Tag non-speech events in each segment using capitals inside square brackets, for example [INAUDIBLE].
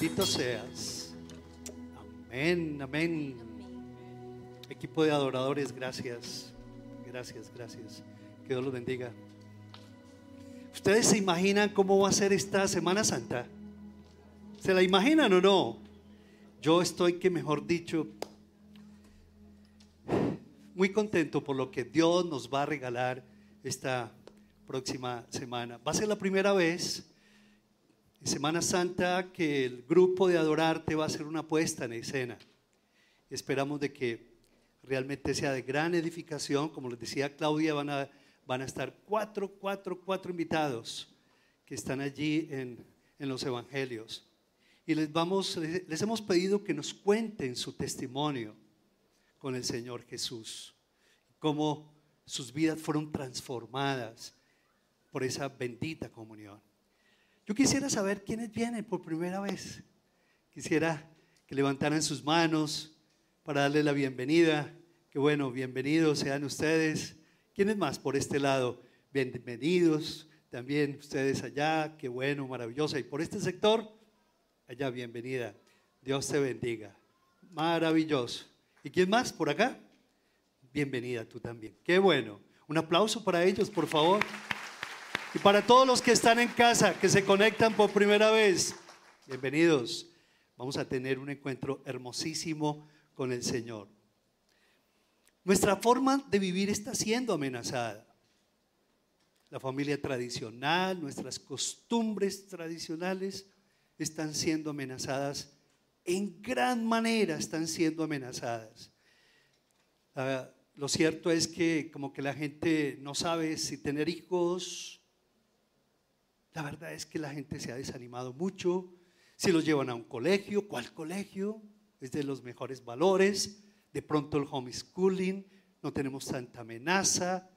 Bendito seas. Amén, amén. Equipo de adoradores, gracias. Gracias, gracias. Que Dios los bendiga. ¿Ustedes se imaginan cómo va a ser esta Semana Santa? ¿Se la imaginan o no? Yo estoy que, mejor dicho, muy contento por lo que Dios nos va a regalar esta próxima semana. Va a ser la primera vez Semana Santa que el grupo de Adorarte va a hacer una puesta en escena. Esperamos de que realmente sea de gran edificación. Como les decía Claudia, van a, van a estar cuatro, cuatro, cuatro invitados que están allí en, en los evangelios. Y les, vamos, les hemos pedido que nos cuenten su testimonio con el Señor Jesús, cómo sus vidas fueron transformadas por esa bendita comunión. Yo quisiera saber quiénes vienen por primera vez. Quisiera que levantaran sus manos para darle la bienvenida. Que bueno, bienvenidos sean ustedes. ¿Quiénes más por este lado? Bienvenidos también ustedes allá. Qué bueno, maravillosa. Y por este sector, allá, bienvenida. Dios te bendiga. Maravilloso. ¿Y quién más por acá? Bienvenida tú también. Qué bueno. Un aplauso para ellos, por favor. Y para todos los que están en casa, que se conectan por primera vez, bienvenidos. Vamos a tener un encuentro hermosísimo con el Señor. Nuestra forma de vivir está siendo amenazada. La familia tradicional, nuestras costumbres tradicionales están siendo amenazadas. En gran manera están siendo amenazadas. Uh, lo cierto es que como que la gente no sabe si tener hijos, la verdad es que la gente se ha desanimado mucho. Si los llevan a un colegio, ¿cuál colegio? Es de los mejores valores. De pronto el homeschooling, no tenemos tanta amenaza.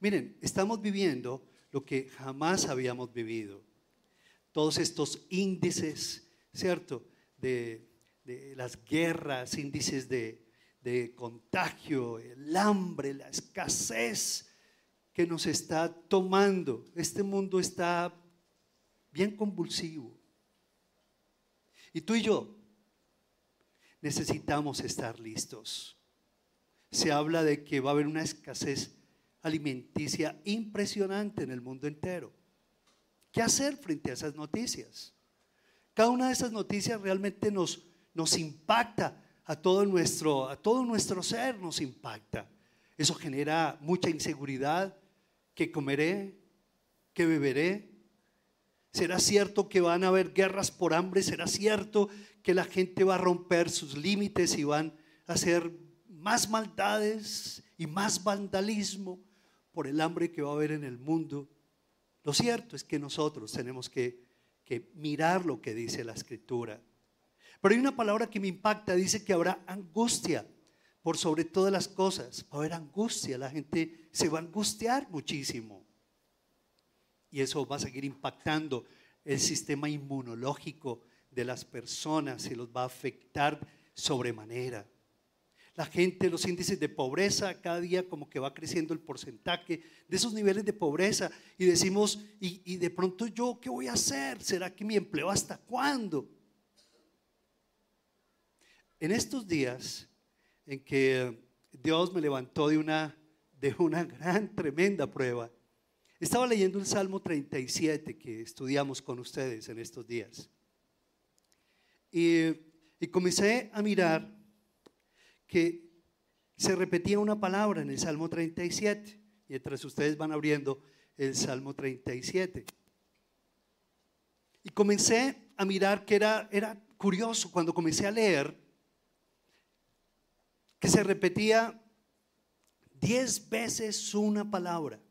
Miren, estamos viviendo lo que jamás habíamos vivido. Todos estos índices, ¿cierto? De, las guerras, índices de contagio, el hambre, la escasez que nos está tomando. Este mundo está bien convulsivo. Y tú y yo necesitamos estar listos. Se habla de que va a haber una escasez alimenticia impresionante en el mundo entero. ¿Qué hacer frente a esas noticias? Cada una de esas noticias realmente nos, nos impacta a todo, nuestro, a todo nuestro ser, nos impacta. Eso genera mucha inseguridad. ¿Qué comeré? ¿Qué beberé? ¿Será cierto que van a haber guerras por hambre? ¿Será cierto que la gente va a romper sus límites y van a hacer más maldades y más vandalismo por el hambre que va a haber en el mundo? Lo cierto es que nosotros tenemos que, que mirar lo que dice la escritura. Pero hay una palabra que me impacta, dice que habrá angustia por sobre todas las cosas. Va a haber angustia, la gente se va a angustiar muchísimo y eso va a seguir impactando el sistema inmunológico de las personas y los va a afectar sobremanera. La gente, los índices de pobreza, cada día como que va creciendo el porcentaje de esos niveles de pobreza y decimos, y, y de pronto yo, ¿qué voy a hacer? ¿Será que mi empleo hasta cuándo? En estos días en que Dios me levantó de una, de una [LAUGHS] gran, tremenda prueba, estaba leyendo el Salmo 37 que estudiamos con ustedes en estos días. Y, comencé a mirar que se repetía una palabra en el Salmo 37, mientras ustedes van abriendo el Salmo 37. Y comencé a mirar que era, era curioso cuando comencé a leer que se repetía diez veces una palabra.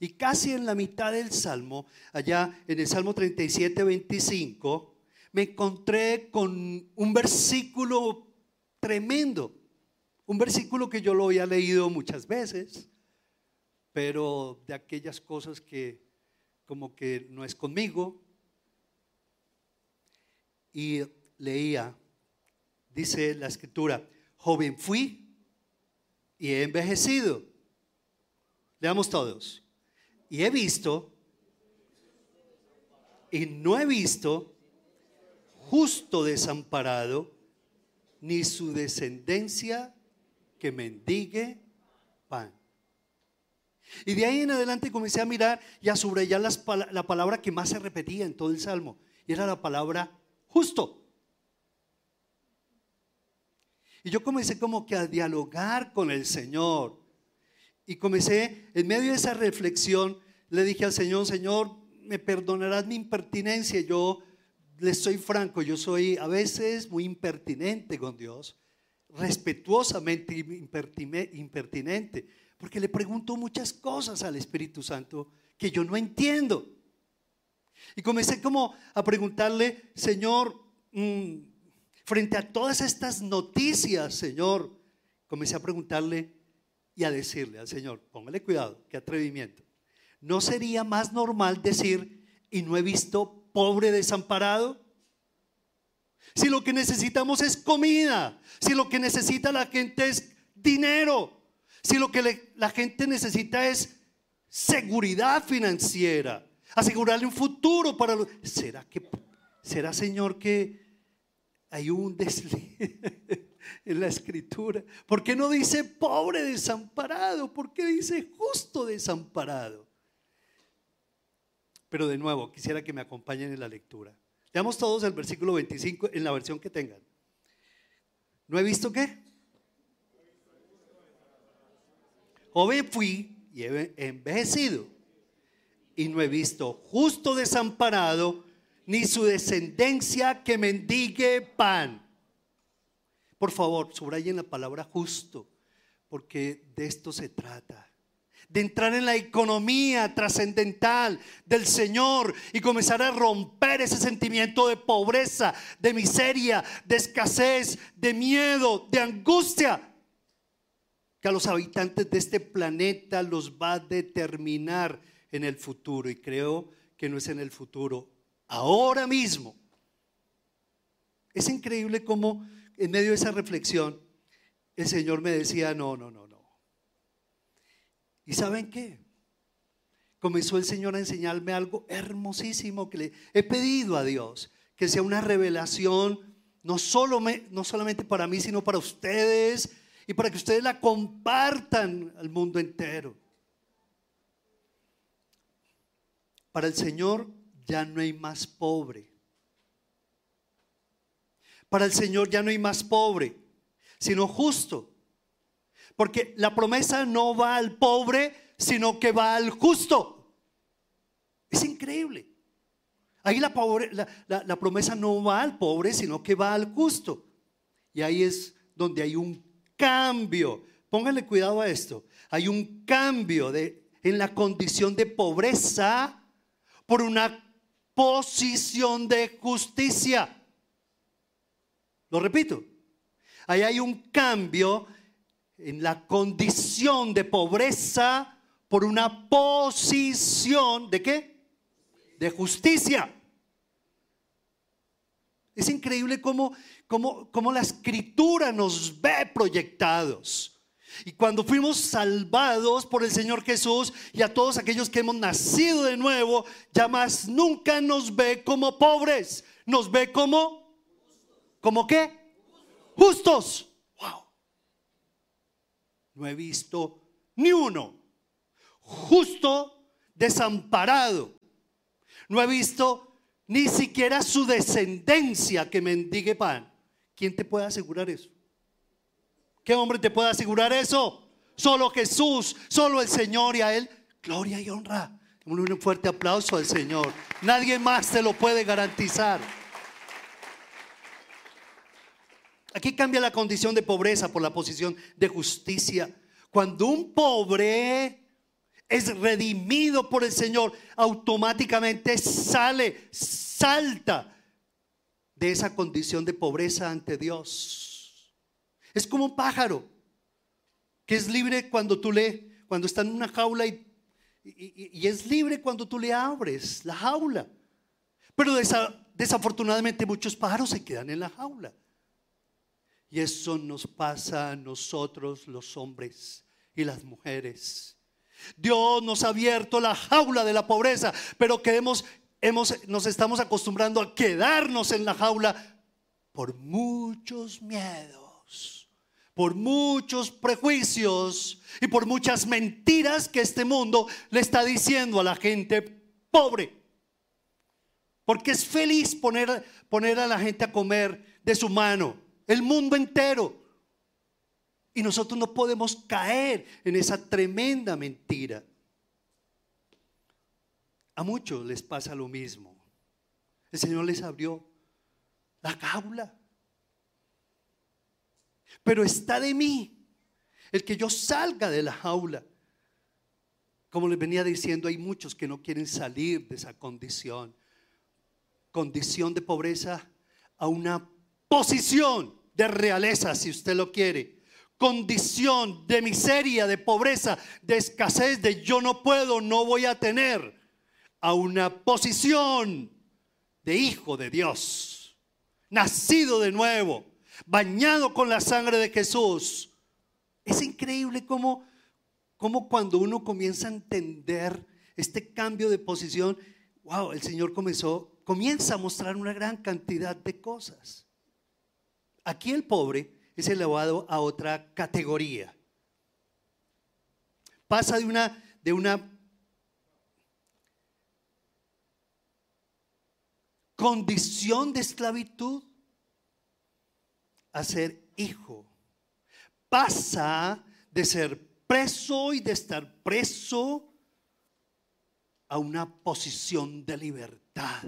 Y casi en la mitad del Salmo, allá en el Salmo 37, 25, me encontré con un versículo tremendo. Un versículo que yo lo había leído muchas veces, pero de aquellas cosas que como que no es conmigo. Y leía, dice la escritura, joven fui y he envejecido. Leamos todos y he visto Y no he visto justo desamparado, ni su descendencia que mendigue pan. Y de ahí en adelante comencé a mirar y a subrayar la palabra que más se repetía en todo el Salmo. Y era la palabra justo. Y yo comencé como que a dialogar con el Señor. Y comencé, en medio de esa reflexión, le dije al Señor, Señor, me perdonarás mi impertinencia. Yo le soy franco, yo soy a veces muy impertinente con Dios, respetuosamente impertinente, porque le pregunto muchas cosas al Espíritu Santo que yo no entiendo. Y comencé como a preguntarle, Señor, mm, frente a todas estas noticias, Señor, comencé a preguntarle y a decirle al Señor, póngale cuidado, qué atrevimiento. ¿No sería más normal decir, y no he visto pobre desamparado? Si lo que necesitamos es comida, si lo que necesita la gente es dinero, si lo que la gente necesita es seguridad financiera, asegurarle un futuro para los... ¿Será que será Señor que hay un desliz [LAUGHS] en la escritura? ¿Por qué no dice pobre desamparado? ¿Por qué dice justo desamparado? Pero de nuevo, quisiera que me acompañen en la lectura. Leamos todos el versículo 25 en la versión que tengan. ¿No he visto qué? Joven fui y he envejecido y no he visto justo desamparado ni su descendencia que mendigue pan. Por favor, subrayen la palabra justo, porque de esto se trata de entrar en la economía trascendental del Señor y comenzar a romper ese sentimiento de pobreza, de miseria, de escasez, de miedo, de angustia que a los habitantes de este planeta los va a determinar en el futuro. Y creo que no es en el futuro, ahora mismo. Es increíble cómo en medio de esa reflexión el Señor me decía, no, no, no, no. ¿Y saben qué? Comenzó el Señor a enseñarme algo hermosísimo que le he pedido a Dios, que sea una revelación no, solo no solamente para mí, sino para ustedes y para que ustedes la compartan al mundo entero. Para el Señor ya no hay más pobre. Para el Señor ya no hay más pobre, sino justo. Porque la promesa no va al pobre, sino que va al justo. Es increíble. Ahí la, la, promesa no va al pobre, sino que va al justo. Y ahí es donde hay un cambio. Pónganle cuidado a esto. Hay un cambio de, en la condición de pobreza por una posición de justicia. Lo repito. Ahí hay un cambio en la condición de pobreza por una posición de qué? De justicia. Es increíble cómo, cómo, la escritura nos ve proyectados. Y cuando fuimos salvados por el Señor Jesús y a todos aquellos que hemos nacido de nuevo, ya más nunca nos ve como pobres, nos ve como, ¿como qué? Justos no he visto ni uno justo desamparado. No he visto ni siquiera su descendencia que mendigue pan. ¿Quién te puede asegurar eso? ¿Qué hombre te puede asegurar eso? Solo Jesús, solo el Señor y a Él gloria y honra. Un fuerte aplauso al Señor. Nadie más te lo puede garantizar. Aquí cambia la condición de pobreza por la posición de justicia. Cuando un pobre es redimido por el Señor, automáticamente sale, salta de esa condición de pobreza ante Dios. Es como un pájaro que es libre cuando tú le, cuando está en una jaula y, es libre cuando tú le abres la jaula. Pero desafortunadamente muchos pájaros se quedan en la jaula. Y eso nos pasa a nosotros los hombres y las mujeres. Dios nos ha abierto la jaula de la pobreza, pero queremos hemos, nos estamos acostumbrando a quedarnos en la jaula por muchos miedos, por muchos prejuicios y por muchas mentiras que este mundo le está diciendo a la gente pobre. Porque es feliz poner, poner a la gente a comer de su mano, el mundo entero. Y nosotros no podemos caer en esa tremenda mentira. A muchos les pasa lo mismo. El Señor les abrió la jaula. Pero está de mí el que yo salga de la jaula. Como les venía diciendo, hay muchos que no quieren salir de esa condición. Condición de pobreza a una posición de realeza, si usted lo quiere. Condición de miseria, de pobreza, de escasez, de yo no puedo, no voy a tener a una posición de hijo de Dios, nacido de nuevo, bañado con la sangre de Jesús. Es increíble cómo, cómo cuando uno comienza a entender este cambio de posición, wow, el Señor comenzó, comienza a mostrar una gran cantidad de cosas. Aquí el pobre es elevado a otra categoría. Pasa de una, de una condición de esclavitud a ser hijo. Pasa de ser preso y de estar preso a una posición de libertad.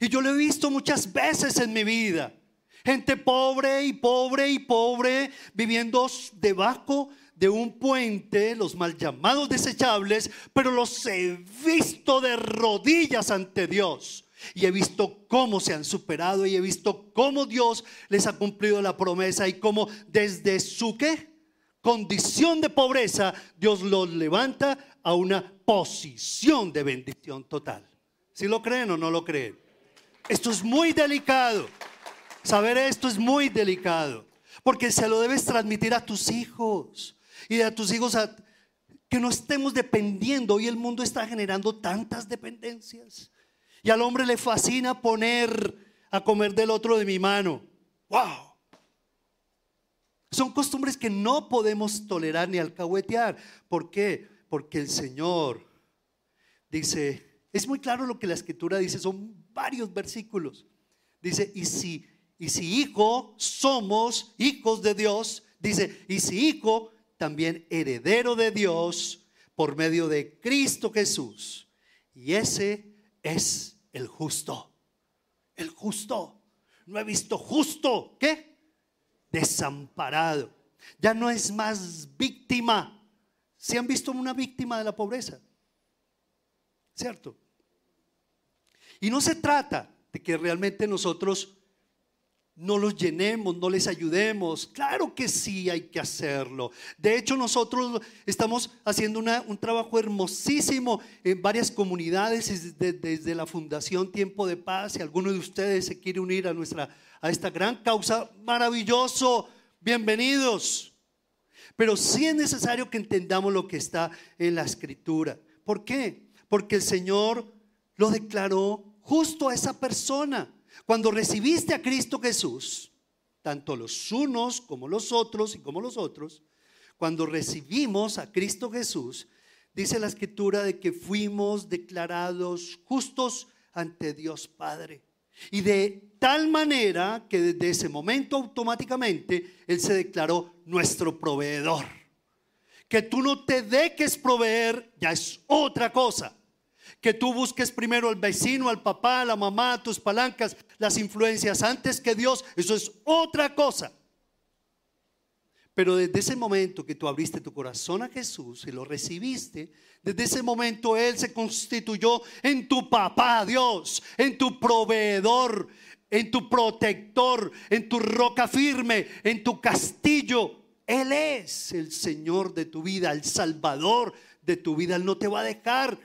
Y yo lo he visto muchas veces en mi vida. Gente pobre y pobre y pobre viviendo debajo de un puente, los mal llamados desechables, pero los he visto de rodillas ante Dios. Y he visto cómo se han superado y he visto cómo Dios les ha cumplido la promesa y cómo desde su qué condición de pobreza Dios los levanta a una posición de bendición total. Si lo creen o no lo creen? Esto es muy delicado. Saber esto es muy delicado. Porque se lo debes transmitir a tus hijos y a tus hijos que no estemos dependiendo. Hoy el mundo está generando tantas dependencias. Y al hombre le fascina poner a comer del otro de mi mano. ¡Wow! Son costumbres que no podemos tolerar ni alcahuetear. ¿Por qué? Porque el Señor dice, es muy claro lo que la escritura dice, son varios versículos. Dice, y si, y si hijo somos hijos de Dios, dice, y si hijo también heredero de Dios por medio de Cristo Jesús. Y ese es el justo. El justo. No he visto justo. ¿Qué? Desamparado. Ya no es más víctima. ¿Se han visto una víctima de la pobreza? ¿Cierto? Y no se trata de que realmente nosotros no los llenemos, no les ayudemos. Claro que sí hay que hacerlo. De hecho, nosotros estamos haciendo un trabajo hermosísimo en varias comunidades desde, la Fundación Tiempo de Paz. Si alguno de ustedes se quiere unir a, nuestra, a esta gran causa, maravilloso, bienvenidos. Pero sí es necesario que entendamos lo que está en la escritura. ¿Por qué? Porque el Señor lo declaró justo a esa persona. Cuando recibiste a Cristo Jesús, tanto los unos como los otros y como los otros, cuando recibimos a Cristo Jesús, dice la escritura de que fuimos declarados justos ante Dios Padre. Y de tal manera que desde ese momento automáticamente Él se declaró nuestro proveedor. Que tú no te dejes proveer ya es otra cosa que tú busques primero al vecino, al papá, a la mamá, tus palancas, las influencias antes que Dios, eso es otra cosa. Pero desde ese momento que tú abriste tu corazón a Jesús y lo recibiste, desde ese momento Él se constituyó en tu papá, Dios, en tu proveedor, en tu protector, en tu roca firme, en tu castillo. Él es el Señor de tu vida, el Salvador de tu vida. Él no te va a dejar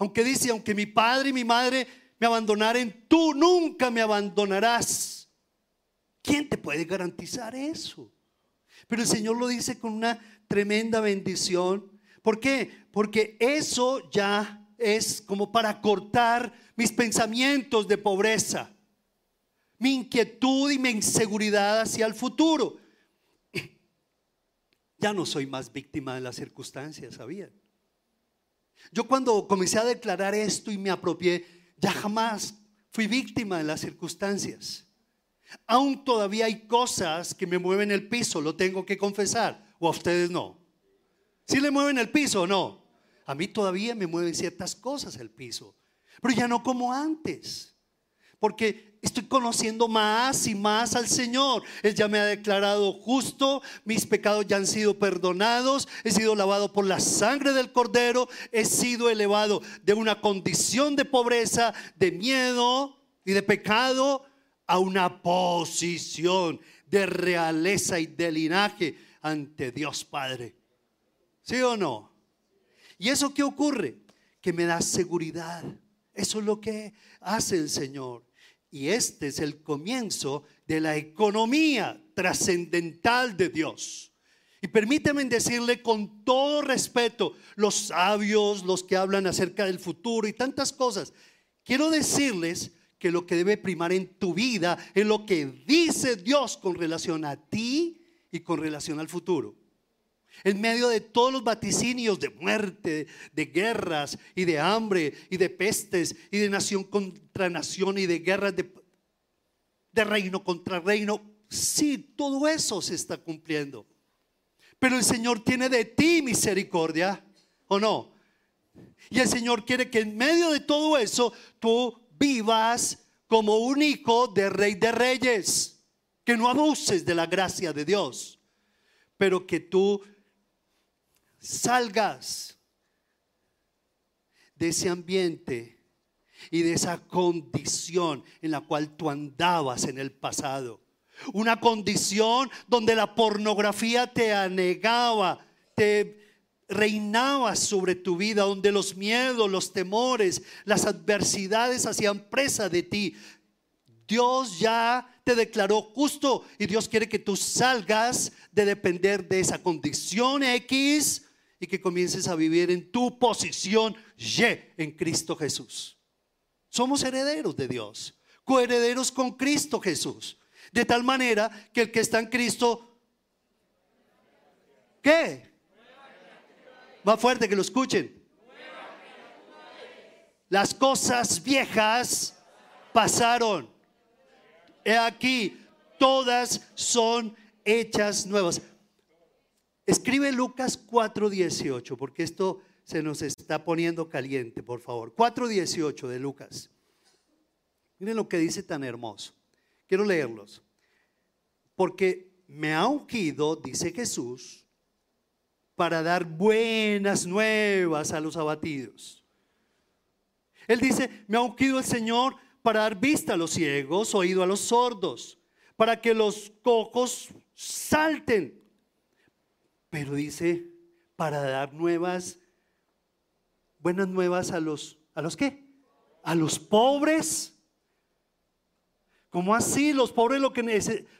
aunque dice, aunque mi padre y mi madre me abandonaren, tú nunca me abandonarás. ¿Quién te puede garantizar eso? Pero el Señor lo dice con una tremenda bendición. ¿Por qué? Porque eso ya es como para cortar mis pensamientos de pobreza, mi inquietud y mi inseguridad hacia el futuro. [LAUGHS] Ya no soy más víctima de las circunstancias, ¿sabían? Yo cuando comencé a declarar esto y me apropié, ya jamás fui víctima de las circunstancias. Aún todavía hay cosas que me mueven el piso, lo tengo que confesar, o a ustedes no. ¿Sí le mueven el piso o no? A mí todavía me mueven ciertas cosas el piso, pero ya no como antes, porque estoy conociendo más y más al Señor. Él ya me ha declarado justo, mis pecados ya han sido perdonados, he sido lavado por la sangre del Cordero, he sido elevado de una condición de pobreza, de miedo y de pecado a una posición de realeza y de linaje ante Dios Padre. ¿Sí o no? ¿Y eso qué ocurre? Que me da seguridad. Eso es lo que hace el Señor. Y este es el comienzo de la economía trascendental de Dios. Y permíteme decirle con todo respeto, los sabios, los que hablan acerca del futuro y tantas cosas, quiero decirles que lo que debe primar en tu vida es lo que dice Dios con relación a ti y con relación al futuro. En medio de todos los vaticinios de muerte, de guerras y de hambre y de pestes y de nación contra nación y de guerras de, reino contra reino, sí, todo eso se está cumpliendo. Pero el Señor tiene de ti misericordia, ¿o no? Y el Señor quiere que en medio de todo eso tú vivas como un hijo de rey de reyes, que no abuses de la gracia de Dios, pero que tú salgas de ese ambiente y de esa condición en la cual tú andabas en el pasado. Una condición donde la pornografía te anegaba, te reinaba sobre tu vida, donde los miedos, los temores, las adversidades hacían presa de ti. Dios ya te declaró justo y Dios quiere que tú salgas de depender de esa condición X y que comiences a vivir en tu posición Y en Cristo Jesús. Somos herederos de Dios, coherederos con Cristo Jesús. De tal manera que el que está en Cristo, ¿qué? Más fuerte que lo escuchen. Las cosas viejas pasaron. He aquí, todas son hechas nuevas. Escribe Lucas 4:18, porque esto se nos está poniendo caliente, por favor. 4:18 de Lucas. Miren lo que dice tan hermoso. Quiero leerlos. Porque me ha ungido, dice Jesús, para dar buenas nuevas a los abatidos. Él dice, me ha ungido el Señor para dar vista a los ciegos, oído a los sordos, para que los cojos salten. Pero dice, para dar nuevas, buenas nuevas a los, ¿a los qué? A los pobres. ¿Cómo así? Los pobres lo que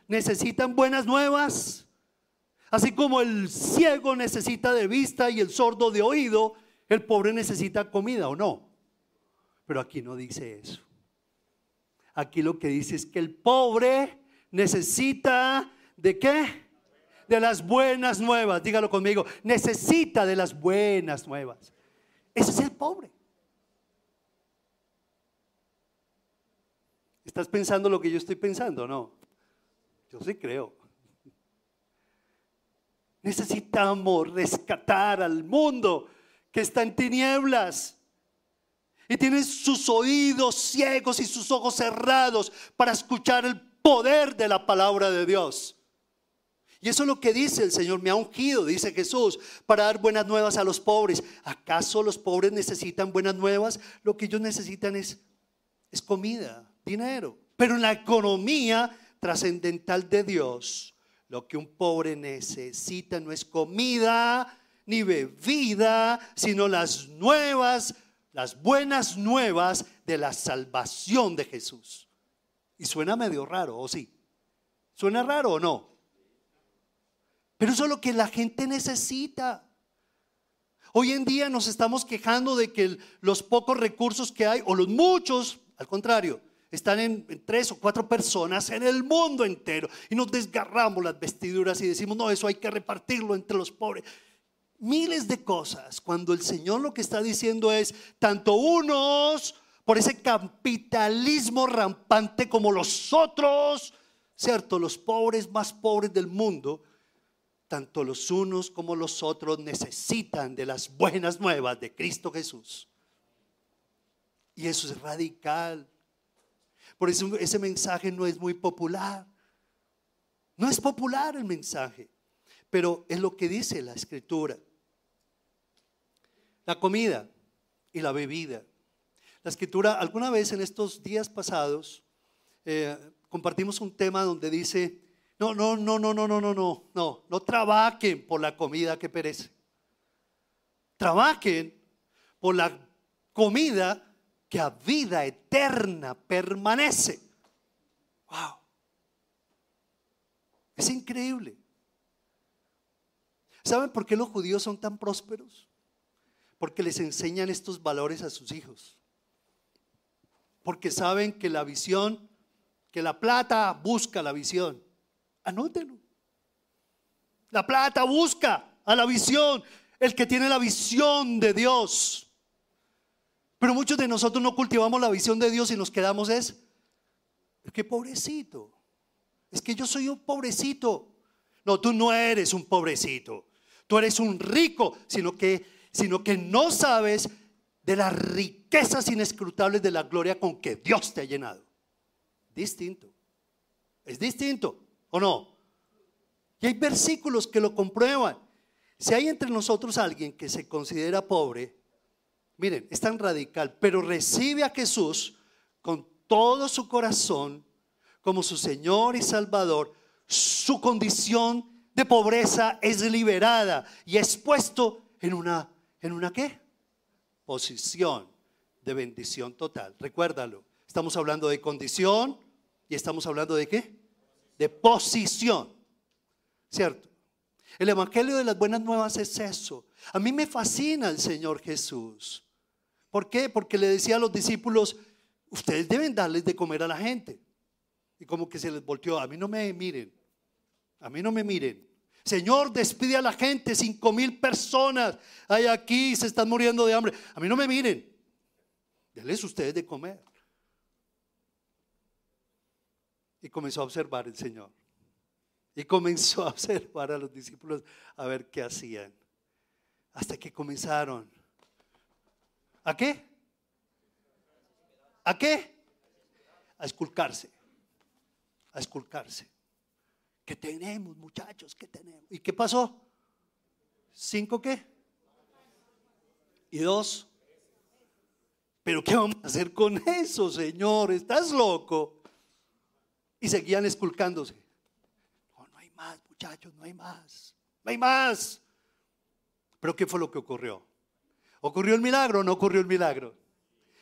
necesitan buenas nuevas. Así como el ciego necesita de vista y el sordo de oído, el pobre necesita comida o no. Pero aquí no dice eso. Aquí lo que dice es que el pobre necesita de qué? De las buenas nuevas. Dígalo conmigo. Necesita de las buenas nuevas. Ese es el pobre. ¿Estás pensando lo que yo estoy pensando? No. Yo sí creo. Necesitamos rescatar al mundo que está en tinieblas y tiene sus oídos ciegos y sus ojos cerrados para escuchar el poder de la palabra de Dios. Y eso es lo que dice el Señor, me ha ungido, dice Jesús, para dar buenas nuevas a los pobres. ¿Acaso los pobres necesitan buenas nuevas? Lo que ellos necesitan es, es comida, dinero. Pero en la economía trascendental de Dios, lo que un pobre necesita no es comida ni bebida, sino las nuevas, las buenas nuevas de la salvación de Jesús. Y suena medio raro, ¿o sí? ¿Suena raro o no? Pero eso es lo que la gente necesita. Hoy en día nos estamos quejando de que los pocos recursos que hay, o los muchos, al contrario, están en, en, tres o cuatro personas en el mundo entero. Y nos desgarramos las vestiduras y decimos, no, eso hay que repartirlo entre los pobres. Miles de cosas, cuando el Señor lo que está diciendo es, tanto unos por ese capitalismo rampante como los otros, ¿cierto? Los pobres más pobres del mundo, tanto los unos como los otros necesitan de las buenas nuevas de Cristo Jesús. Y eso es radical. Por eso ese mensaje no es muy popular. No es popular el mensaje, pero es lo que dice la escritura. La comida y la bebida la escritura, alguna vez en estos días pasados, eh, compartimos un tema donde dice, no, no, no, no, no, no, no, no, no, no trabajen por la comida que perece. Trabajen por la comida que a vida eterna permanece. Wow. Es increíble. ¿Saben por qué los judíos son tan prósperos? Porque les enseñan estos valores a sus hijos porque saben que la visión, que la plata busca la visión. Anótelo. La plata busca a la visión, el que tiene la visión de Dios. Pero muchos de nosotros no cultivamos la visión de Dios y nos quedamos es, es que pobrecito, es que yo soy un pobrecito. No, tú no eres un pobrecito, tú eres un rico, sino que, sino que no sabes de las riquezas inescrutables de la gloria con que Dios te ha llenado. Distinto. Es distinto, ¿o no? Y hay versículos que lo comprueban. Si hay entre nosotros alguien que se considera pobre, miren, es tan radical, pero recibe a Jesús con todo su corazón como su Señor y Salvador, su condición de pobreza es liberada y es puesto en una, ¿en una qué? posición de bendición total. Recuérdalo, estamos hablando de condición y estamos hablando de qué? De posición. ¿Cierto? El Evangelio de las Buenas Nuevas es eso. A mí me fascina el Señor Jesús. ¿Por qué? Porque le decía a los discípulos, ustedes deben darles de comer a la gente. Y como que se les volteó, a mí no me miren, a mí no me miren. Señor, despide a la gente, cinco mil personas hay aquí, se están muriendo de hambre. A mí no me miren, denles ustedes de comer. Y comenzó a observar el Señor. Y comenzó a observar a los discípulos a ver qué hacían. Hasta que comenzaron. ¿A qué? ¿A qué? A esculcarse. A esculcarse. ¿Qué tenemos, muchachos? ¿Qué tenemos? ¿Y qué pasó? ¿Cinco qué? ¿Y dos? ¿Pero qué vamos a hacer con eso, Señor? ¿Estás loco? Y seguían esculcándose. No, no hay más, muchachos, no hay más. No hay más. Pero ¿qué fue lo que ocurrió? ¿Ocurrió el milagro o no ocurrió el milagro?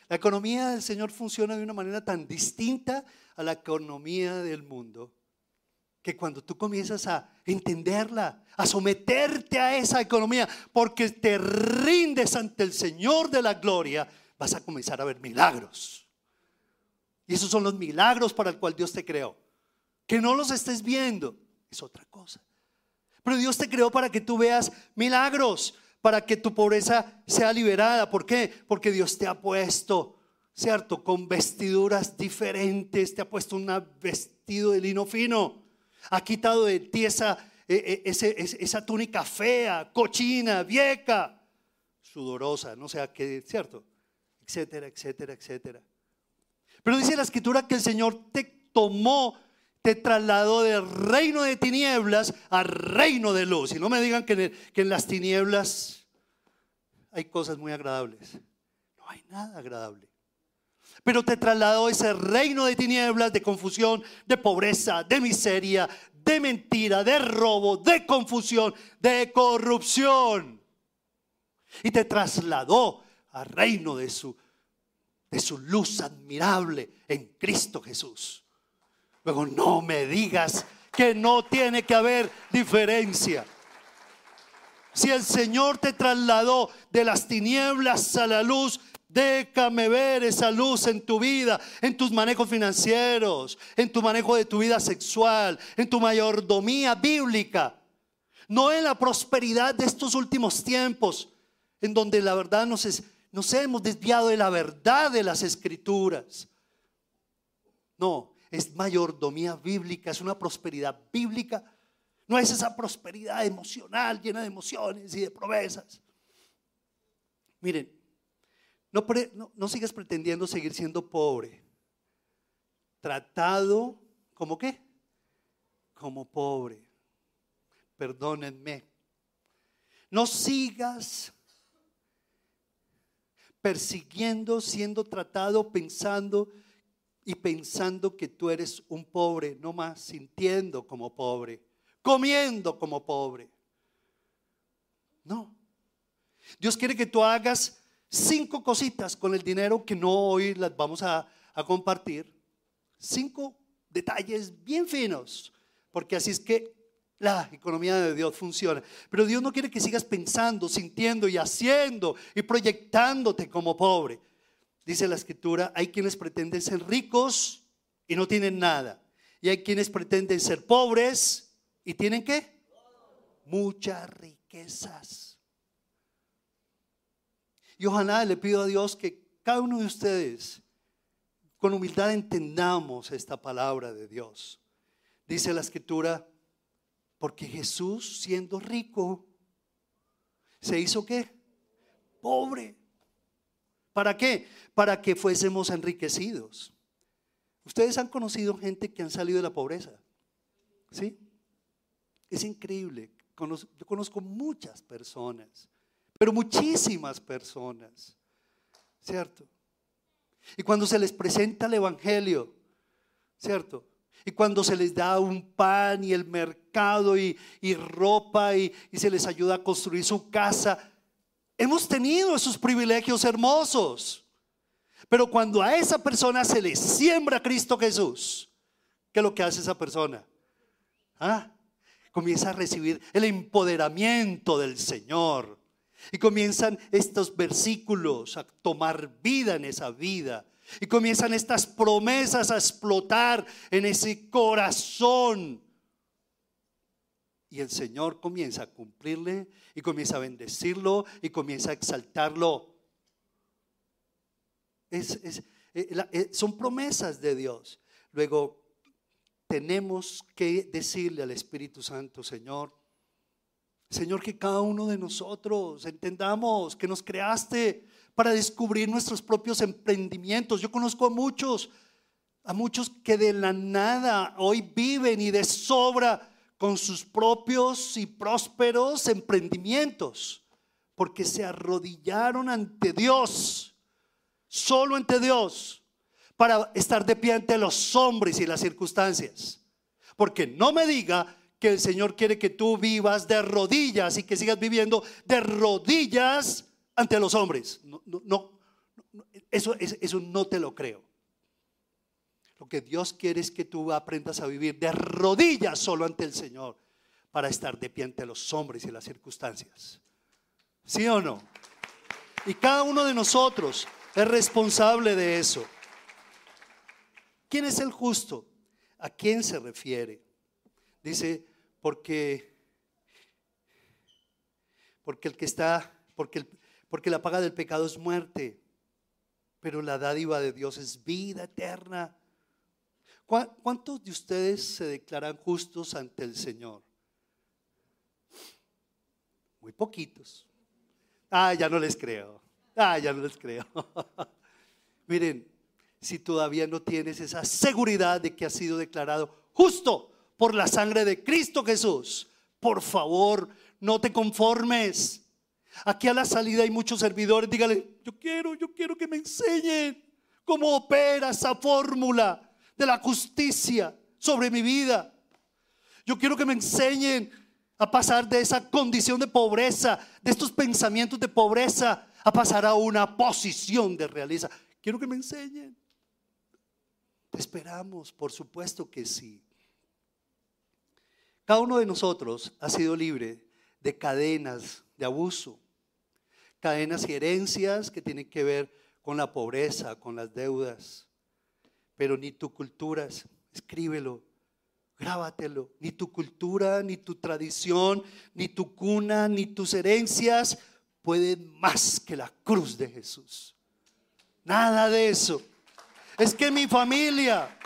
La economía del Señor funciona de una manera tan distinta a la economía del mundo que cuando tú comienzas a entenderla, a someterte a esa economía, porque te rindes ante el Señor de la gloria, vas a comenzar a ver milagros. Y esos son los milagros para el cual Dios te creó. Que no los estés viendo es otra cosa. Pero Dios te creó para que tú veas milagros, para que tu pobreza sea liberada. ¿Por qué? Porque Dios te ha puesto, ¿cierto? Con vestiduras diferentes, te ha puesto un vestido de lino fino ha quitado de ti esa, e, e, esa túnica fea, cochina, vieja, sudorosa, no sé qué, ¿cierto? Etcétera, etcétera, etcétera. Pero dice la escritura que el Señor te tomó, te trasladó del reino de tinieblas al reino de luz. Y no me digan que en las tinieblas hay cosas muy agradables. No hay nada agradable pero te trasladó ese reino de tinieblas, de confusión, de pobreza, de miseria, de mentira, de robo, de confusión, de corrupción. Y te trasladó al reino de su, de su luz admirable en Cristo Jesús. Luego no me digas que no tiene que haber diferencia. Si el Señor te trasladó de las tinieblas a la luz, déjame ver esa luz en tu vida, en tus manejos financieros, en tu manejo de tu vida sexual, en tu mayordomía bíblica. No en la prosperidad de estos últimos tiempos, en donde la verdad nos, nos hemos desviado de la verdad de las escrituras. No, es mayordomía bíblica, es una prosperidad bíblica. No es esa prosperidad emocional llena de emociones y de promesas. Miren, no, no, sigas pretendiendo seguir siendo pobre. Tratado como qué? Como pobre. Perdónenme. No sigas persiguiendo, siendo tratado, pensando y pensando que tú eres un pobre, no más sintiendo como pobre, comiendo como pobre. No. Dios quiere que tú hagas cinco cositas con el dinero que no hoy las vamos a, a compartir. Cinco detalles bien finos, porque así es que la economía de Dios funciona. Pero Dios no quiere que sigas pensando, sintiendo y haciendo y proyectándote como pobre. Dice la escritura, hay quienes pretenden ser ricos y no tienen nada. Y hay quienes pretenden ser pobres y tienen qué? Muchas riquezas. Y ojalá le pido a Dios que cada uno de ustedes con humildad entendamos esta palabra de Dios. Dice la escritura, porque Jesús, siendo rico, se hizo qué? Pobre. ¿Para qué? Para que fuésemos enriquecidos. Ustedes han conocido gente que han salido de la pobreza. ¿Sí? Es increíble. Yo conozco muchas personas, pero muchísimas personas. ¿Cierto? Y cuando se les presenta el Evangelio, ¿cierto? Y cuando se les da un pan y el mercado y, ropa y, se les ayuda a construir su casa, hemos tenido esos privilegios hermosos. Pero cuando a esa persona se le siembra Cristo Jesús, ¿qué es lo que hace esa persona? ¿Ah? Comienza a recibir el empoderamiento del Señor. Y comienzan estos versículos a tomar vida en esa vida. Y comienzan estas promesas a explotar en ese corazón. Y el Señor comienza a cumplirle y comienza a bendecirlo y comienza a exaltarlo. Eh, eh, son promesas de Dios. Luego tenemos que decirle al Espíritu Santo, Señor, Señor, que cada uno de nosotros entendamos que nos creaste para descubrir nuestros propios emprendimientos. Yo conozco a muchos, a muchos que de la nada hoy viven y de sobra con sus propios y prósperos emprendimientos, porque se arrodillaron ante Dios, solo ante Dios, para estar de pie ante los hombres y las circunstancias. Porque no me diga que el Señor quiere que tú vivas de rodillas y que sigas viviendo de rodillas ante los hombres. No, no, eso, eso no te lo creo. Lo que Dios quiere es que tú aprendas a vivir de rodillas solo ante el Señor para estar de pie ante los hombres y las circunstancias. ¿Sí o no? Y cada uno de nosotros es responsable de eso. ¿Quién es el justo? ¿A quién se refiere? Dice, porque porque el que está, porque el, porque la paga del pecado es muerte, pero la dádiva de Dios es vida eterna. ¿Cuántos de ustedes se declaran justos ante el Señor? Muy poquitos. Ah, ya no les creo. Ah, ya no les creo. [LAUGHS] Miren, si todavía no tienes esa seguridad de que has sido declarado justo por la sangre de Cristo Jesús, por favor, no te conformes. Aquí a la salida hay muchos servidores. Dígale, yo quiero, yo quiero que me enseñen cómo opera esa fórmula de la justicia sobre mi vida. Yo quiero que me enseñen a pasar de esa condición de pobreza, de estos pensamientos de pobreza, a pasar a una posición de realeza. Quiero que me enseñen. Te esperamos, por supuesto que sí. Cada uno de nosotros ha sido libre de cadenas de abuso. Cadenas y herencias que tienen que ver con la pobreza, con las deudas. Pero ni tu cultura, escríbelo, grábatelo, ni tu cultura, ni tu tradición, ni tu cuna, ni tus herencias pueden más que la cruz de Jesús. Nada de eso. Es que mi familia,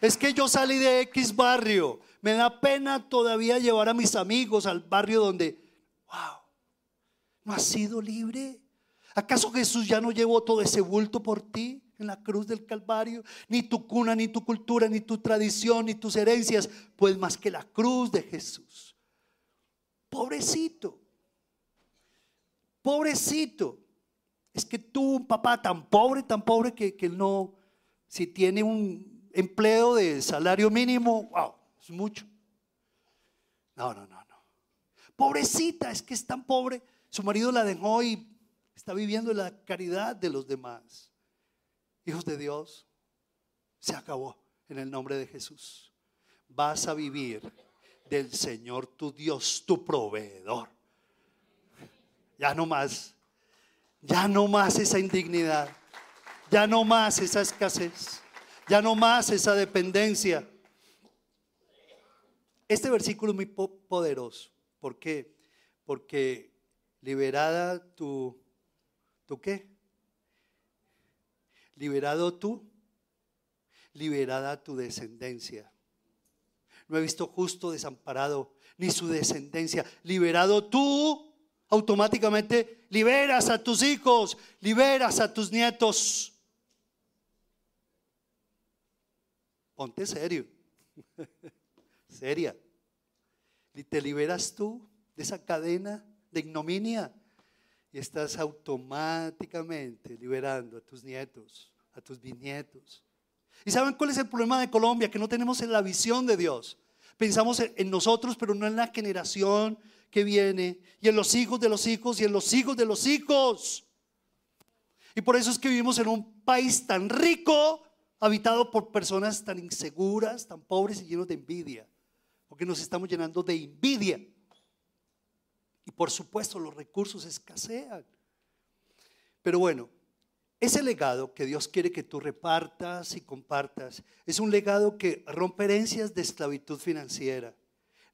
es que yo salí de X barrio. Me da pena todavía llevar a mis amigos al barrio donde, wow, ¿no has sido libre? ¿Acaso Jesús ya no llevó todo ese bulto por ti en la cruz del Calvario? Ni tu cuna, ni tu cultura, ni tu tradición, ni tus herencias, pues más que la cruz de Jesús. Pobrecito, pobrecito. Es que tuvo un papá tan pobre, tan pobre que, que no, si tiene un empleo de salario mínimo, wow, es mucho. No, no, no, no. Pobrecita, es que es tan pobre. Su marido la dejó y está viviendo la caridad de los demás. Hijos de Dios, se acabó en el nombre de Jesús. Vas a vivir del Señor tu Dios, tu proveedor. Ya no más ya no más esa indignidad. Ya no más esa escasez. Ya no más esa dependencia. Este versículo es muy poderoso. ¿Por qué? Porque liberada tu, ¿tu qué? Liberado tú, liberada tu descendencia. No he visto justo desamparado, ni su descendencia. Liberado tú, automáticamente liberas a tus hijos, liberas a tus nietos. Ponte serio, [LAUGHS] seria. Y te liberas tú de esa cadena de ignominia y estás automáticamente liberando a tus nietos, a tus bisnietos. ¿Y saben cuál es el problema de Colombia? Que no tenemos la visión de Dios. Pensamos en nosotros, pero no en la generación que viene, y en los hijos de los hijos, y en los hijos de los hijos. Y por eso es que vivimos en un país tan rico, habitado por personas tan inseguras, tan pobres y llenos de envidia, porque nos estamos llenando de envidia. Y por supuesto los recursos escasean. Pero bueno, ese legado que Dios quiere que tú repartas y compartas es un legado que rompe herencias de esclavitud financiera,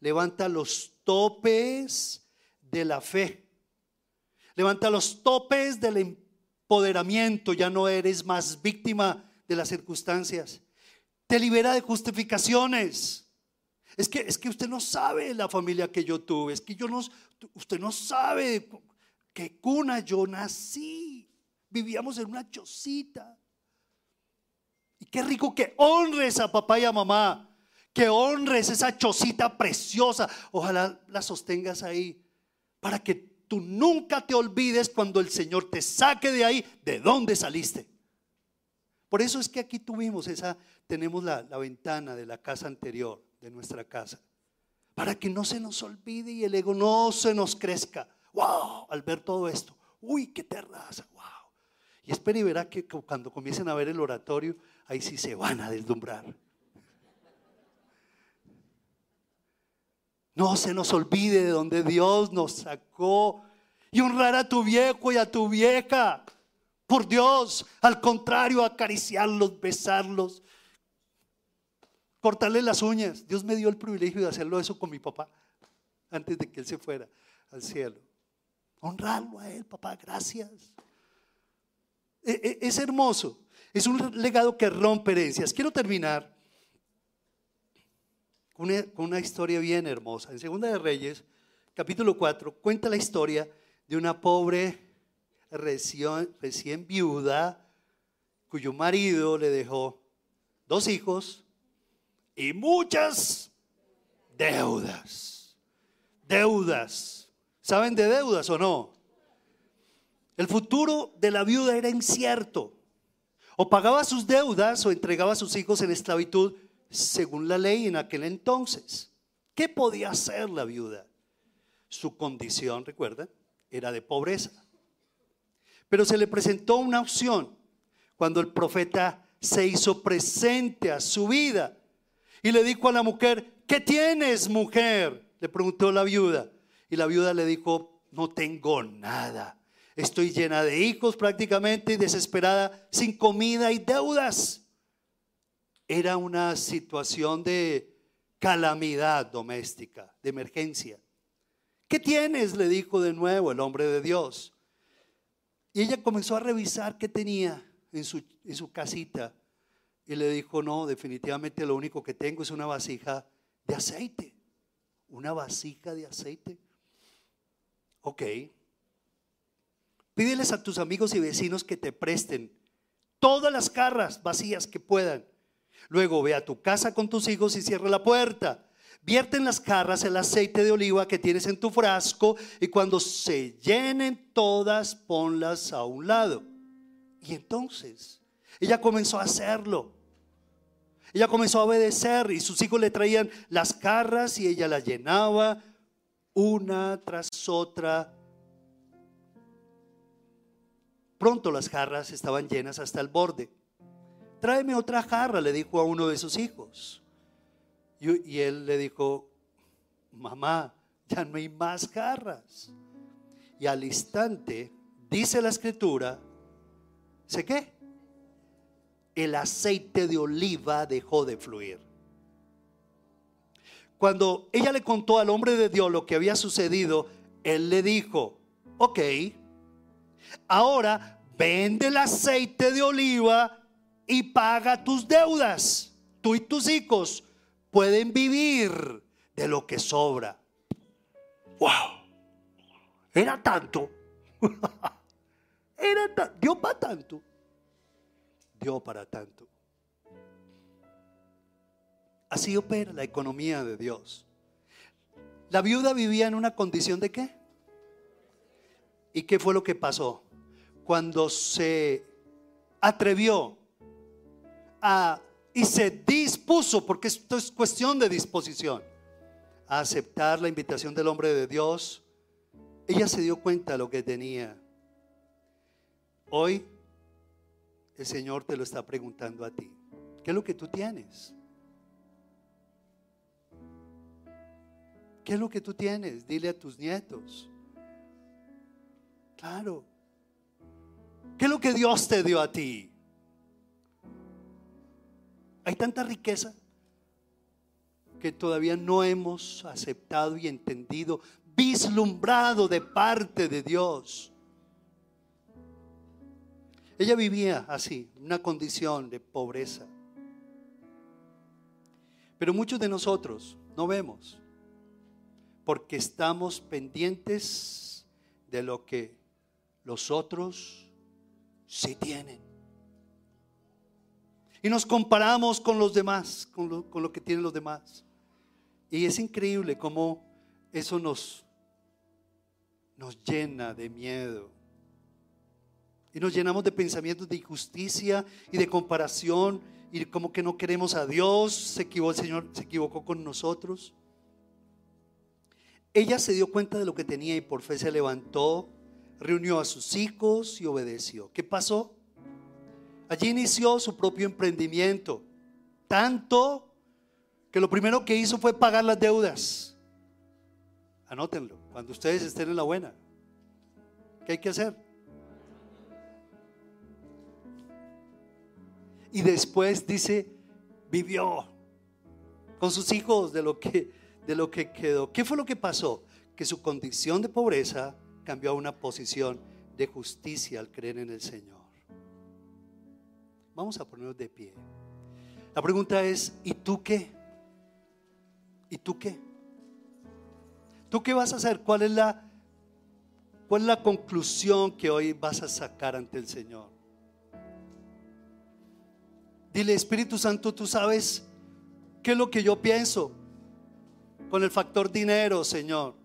levanta los topes de la fe. Levanta los topes del empoderamiento, ya no eres más víctima de las circunstancias. Te libera de justificaciones. Es que, es que usted no sabe la familia que yo tuve, es que yo no, usted no sabe qué cuna yo nací. Vivíamos en una chocita. Y qué rico que honres a papá y a mamá que honres esa chocita preciosa. Ojalá la sostengas ahí para que tú nunca te olvides cuando el Señor te saque de ahí, de dónde saliste. Por eso es que aquí tuvimos esa, tenemos la, la ventana de la casa anterior, de nuestra casa, para que no se nos olvide y el ego no se nos crezca. Wow, al ver todo esto, uy, qué terraza, wow. Y espera y verá que cuando comiencen a ver el oratorio, ahí sí se van a deslumbrar. No se nos olvide de donde Dios nos sacó. Y honrar a tu viejo y a tu vieja. Por Dios, al contrario, acariciarlos, besarlos, cortarle las uñas. Dios me dio el privilegio de hacerlo eso con mi papá antes de que él se fuera al cielo. Honrarlo a él, papá, gracias. E, e, es hermoso. Es un legado que rompe herencias. Quiero terminar con una historia bien hermosa. En Segunda de Reyes, capítulo 4, cuenta la historia de una pobre recién, recién viuda cuyo marido le dejó dos hijos y muchas deudas. Deudas. ¿Saben de deudas o no? El futuro de la viuda era incierto. O pagaba sus deudas o entregaba a sus hijos en esclavitud según la ley en aquel entonces. ¿Qué podía hacer la viuda? Su condición, recuerda, era de pobreza. Pero se le presentó una opción cuando el profeta se hizo presente a su vida y le dijo a la mujer, ¿qué tienes mujer? Le preguntó la viuda. Y la viuda le dijo, no tengo nada. Estoy llena de hijos prácticamente y desesperada, sin comida y deudas. Era una situación de calamidad doméstica, de emergencia. ¿Qué tienes? le dijo de nuevo el hombre de Dios. Y ella comenzó a revisar qué tenía en su, en su casita. Y le dijo, no, definitivamente lo único que tengo es una vasija de aceite. Una vasija de aceite. Ok. Pídeles a tus amigos y vecinos que te presten todas las carras vacías que puedan. Luego ve a tu casa con tus hijos y cierra la puerta. Vierte en las carras el aceite de oliva que tienes en tu frasco y cuando se llenen todas, ponlas a un lado. Y entonces ella comenzó a hacerlo. Ella comenzó a obedecer y sus hijos le traían las carras y ella las llenaba una tras otra. Pronto las jarras estaban llenas hasta el borde. Tráeme otra jarra, le dijo a uno de sus hijos. Y, él le dijo, mamá, ya no hay más jarras. Y al instante, dice la escritura, ¿sé qué? El aceite de oliva dejó de fluir. Cuando ella le contó al hombre de Dios lo que había sucedido, él le dijo, ok, ahora vende el aceite de oliva y paga tus deudas. Tú y tus hijos pueden vivir de lo que sobra. ¡Wow! Era tanto. [LAUGHS] Era dio para tanto. Dio para tanto. Así opera la economía de Dios. La viuda vivía en una condición de qué? ¿Y qué fue lo que pasó? Cuando se atrevió a y se dispuso, porque esto es cuestión de disposición, a aceptar la invitación del hombre de Dios, ella se dio cuenta de lo que tenía. Hoy el Señor te lo está preguntando a ti. ¿Qué es lo que tú tienes? ¿Qué es lo que tú tienes? Dile a tus nietos. Claro. ¿Qué es lo que Dios te dio a ti? Hay tanta riqueza que todavía no hemos aceptado y entendido, vislumbrado de parte de Dios. Ella vivía así, una condición de pobreza. Pero muchos de nosotros no vemos, porque estamos pendientes de lo que los otros sí tienen. Y nos comparamos con los demás, con lo, que tienen los demás. Y es increíble cómo eso nos, nos llena de miedo. Y nos llenamos de pensamientos de injusticia y de comparación y como que no queremos a Dios, se equivocó, el Señor se equivocó con nosotros. Ella se dio cuenta de lo que tenía y por fe se levantó, reunió a sus hijos y obedeció. ¿Qué pasó? Allí inició su propio emprendimiento, tanto que lo primero que hizo fue pagar las deudas. Anótenlo, cuando ustedes estén en la buena. ¿Qué hay que hacer? Y después dice, vivió con sus hijos de lo que de lo que quedó. ¿Qué fue lo que pasó? Que su condición de pobreza cambió a una posición de justicia al creer en el Señor. Vamos a ponernos de pie. La pregunta es, ¿y tú qué? ¿Y tú qué? ¿Tú qué vas a hacer? ¿Cuál es la cuál es la conclusión que hoy vas a sacar ante el Señor? Dile, Espíritu Santo, tú sabes qué es lo que yo pienso con el factor dinero, Señor.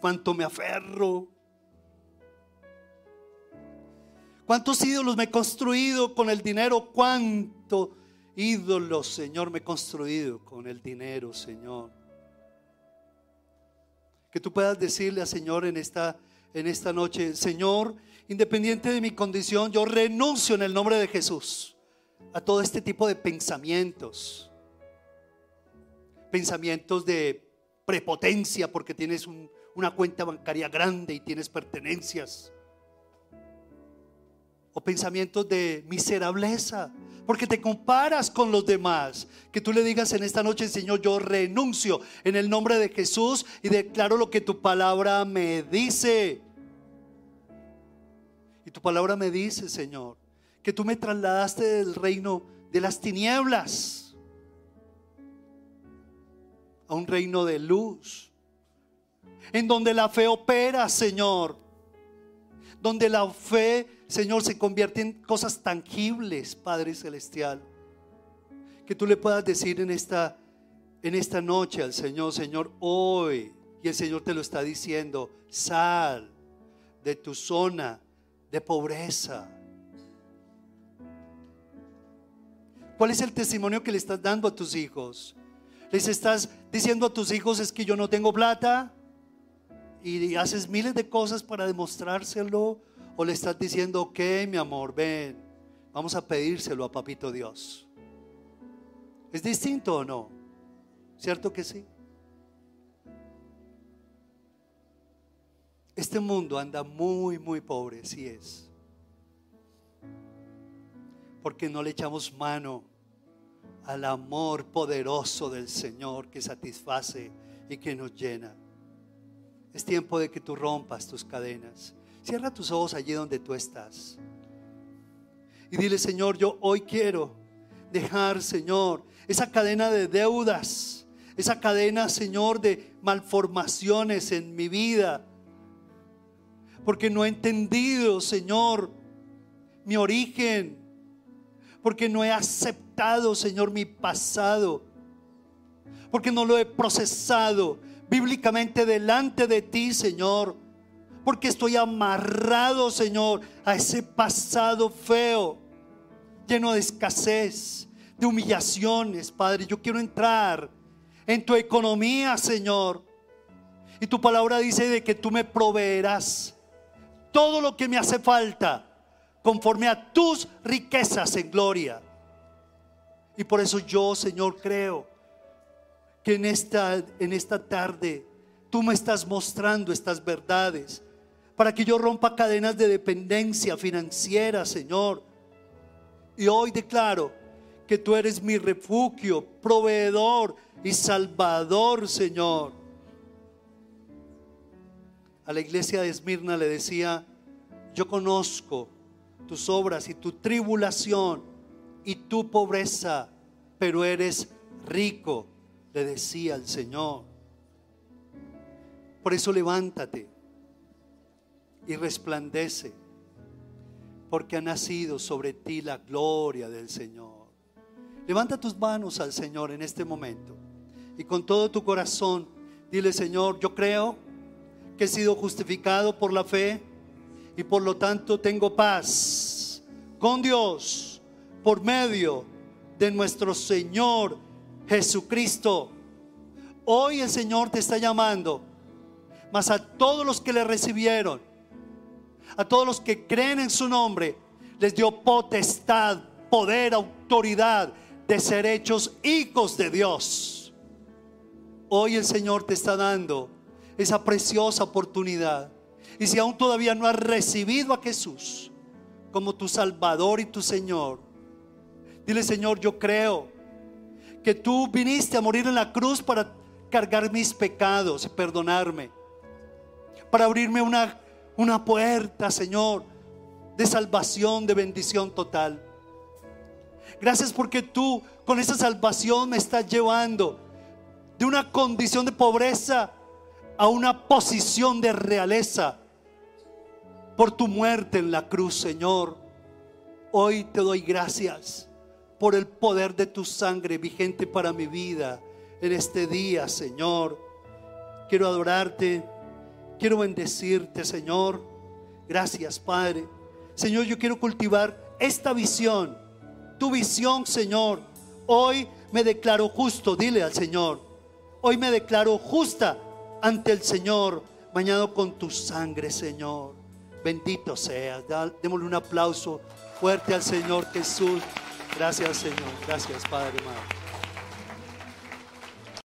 Cuánto me aferro, ¿Cuántos ídolos me he construido con el dinero? ¿Cuánto ídolos, Señor, me he construido con el dinero, Señor? Que tú puedas decirle al Señor en esta, en esta noche, Señor, independiente de mi condición, yo renuncio en el nombre de Jesús a todo este tipo de pensamientos. Pensamientos de prepotencia porque tienes un, una cuenta bancaria grande y tienes pertenencias. O pensamientos de miserableza, porque te comparas con los demás. Que tú le digas en esta noche, Señor, yo renuncio en el nombre de Jesús y declaro lo que tu palabra me dice. Tu palabra me dice, Señor, que tú me trasladaste del reino de las tinieblas a un reino de luz, en donde la fe opera, Señor, donde la fe, Señor, se convierte en cosas tangibles, Padre Celestial. Que tú le puedas decir en esta, en esta noche al Señor, Señor, hoy, y el Señor te lo está diciendo, sal de tu zona de pobreza. ¿Cuál es el testimonio que le estás dando a tus hijos? ¿Les estás diciendo a tus hijos es que yo no tengo plata? Y haces miles de cosas para demostrárselo. ¿O le estás diciendo, ok, mi amor, ven, vamos a pedírselo a Papito Dios? ¿Es distinto o no? ¿Cierto que sí? Este mundo anda muy, muy pobre, sí es. Porque no le echamos mano al amor poderoso del Señor que satisface y que nos llena. Es tiempo de que tú rompas tus cadenas. Cierra tus ojos allí donde tú estás. Y dile, Señor, yo hoy quiero dejar, Señor, esa cadena de deudas, esa cadena, Señor, de malformaciones en mi vida, porque no he entendido, Señor, mi origen, porque no he aceptado, Señor, mi pasado, porque no lo he procesado bíblicamente delante de ti, Señor, porque estoy amarrado, Señor, a ese pasado feo, lleno de escasez, de humillaciones, Padre. Yo quiero entrar en tu economía, Señor. Y tu palabra dice de que tú me proveerás todo lo que me hace falta conforme a tus riquezas en gloria. Y por eso yo, Señor, creo que en esta, en esta tarde tú me estás mostrando estas verdades para que yo rompa cadenas de dependencia financiera, Señor. Y hoy declaro que tú eres mi refugio, proveedor y salvador, Señor a la iglesia de Esmirna le decía, yo conozco tus obras y tu tribulación y tu pobreza, pero eres rico, le decía el Señor. Por eso levántate y resplandece, porque ha nacido sobre ti la gloria del Señor. Levanta tus manos al Señor en este momento y con todo tu corazón dile, Señor, yo creo que he sido justificado por la fe y por lo tanto tengo paz con Dios por medio de nuestro Señor Jesucristo. Hoy el Señor te está llamando, mas a todos los que le recibieron, a todos los que creen en su nombre, les dio potestad, poder, autoridad de ser hechos hijos de Dios. Hoy el Señor te está dando esa preciosa oportunidad. Y si aún todavía no has recibido a Jesús como tu Salvador y tu Señor, dile Señor, yo creo que tú viniste a morir en la cruz para cargar mis pecados y perdonarme, para abrirme una, una puerta, Señor, de salvación, de bendición total. Gracias porque tú con esa salvación me estás llevando de una condición de pobreza a una posición de realeza por tu muerte en la cruz, Señor. Hoy te doy gracias por el poder de tu sangre vigente para mi vida en este día, Señor. Quiero adorarte, quiero bendecirte, Señor. Gracias, Padre. Señor, yo quiero cultivar esta visión, tu visión, Señor. Hoy me declaro justo, dile al Señor. Hoy me declaro justa ante el Señor, bañado con tu sangre, Señor. Bendito seas. Démosle un aplauso fuerte al Señor Jesús. Gracias, Señor. Gracias, Padre, Madre.